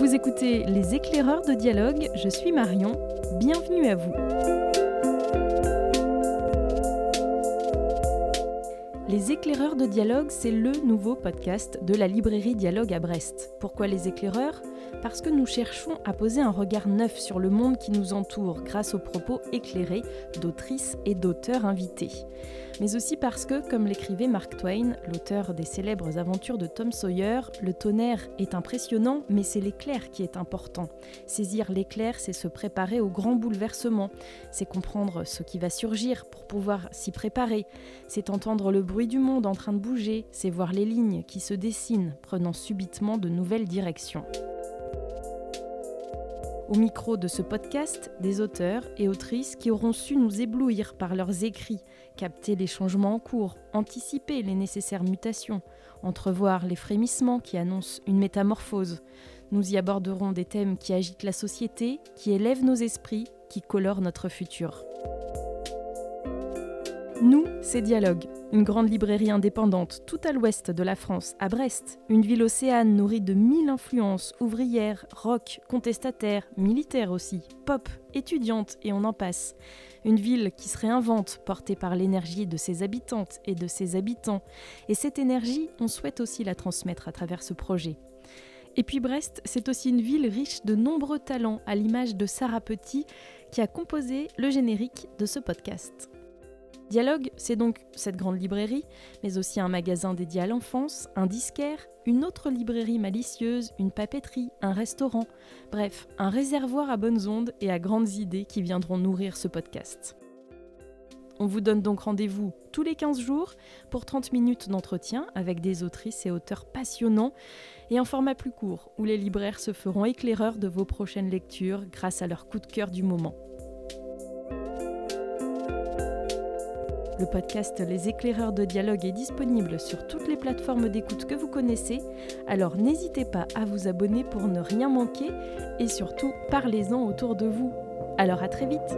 Vous écoutez Les éclaireurs de dialogue, je suis Marion, bienvenue à vous. Les éclaireurs de dialogue, c'est le nouveau podcast de la librairie Dialogue à Brest. Pourquoi les éclaireurs? Parce que nous cherchons à poser un regard neuf sur le monde qui nous entoure grâce aux propos éclairés d'autrices et d'auteurs invités mais aussi parce que, comme l'écrivait Mark Twain, l'auteur des célèbres aventures de Tom Sawyer, le tonnerre est impressionnant, mais c'est l'éclair qui est important. Saisir l'éclair, c'est se préparer au grand bouleversement, c'est comprendre ce qui va surgir pour pouvoir s'y préparer, c'est entendre le bruit du monde en train de bouger, c'est voir les lignes qui se dessinent, prenant subitement de nouvelles directions. Au micro de ce podcast, des auteurs et autrices qui auront su nous éblouir par leurs écrits, capter les changements en cours, anticiper les nécessaires mutations, entrevoir les frémissements qui annoncent une métamorphose. Nous y aborderons des thèmes qui agitent la société, qui élèvent nos esprits, qui colorent notre futur. Nous, c'est Dialogue, une grande librairie indépendante tout à l'ouest de la France, à Brest, une ville océane nourrie de mille influences, ouvrières, rock, contestataires, militaires aussi, pop, étudiantes et on en passe. Une ville qui se réinvente, portée par l'énergie de ses habitantes et de ses habitants. Et cette énergie, on souhaite aussi la transmettre à travers ce projet. Et puis Brest, c'est aussi une ville riche de nombreux talents, à l'image de Sarah Petit, qui a composé le générique de ce podcast. Dialogue, c'est donc cette grande librairie, mais aussi un magasin dédié à l'enfance, un disquaire, une autre librairie malicieuse, une papeterie, un restaurant, bref, un réservoir à bonnes ondes et à grandes idées qui viendront nourrir ce podcast. On vous donne donc rendez-vous tous les 15 jours pour 30 minutes d'entretien avec des autrices et auteurs passionnants et en format plus court où les libraires se feront éclaireurs de vos prochaines lectures grâce à leur coup de cœur du moment. Le podcast Les éclaireurs de dialogue est disponible sur toutes les plateformes d'écoute que vous connaissez, alors n'hésitez pas à vous abonner pour ne rien manquer et surtout parlez-en autour de vous. Alors à très vite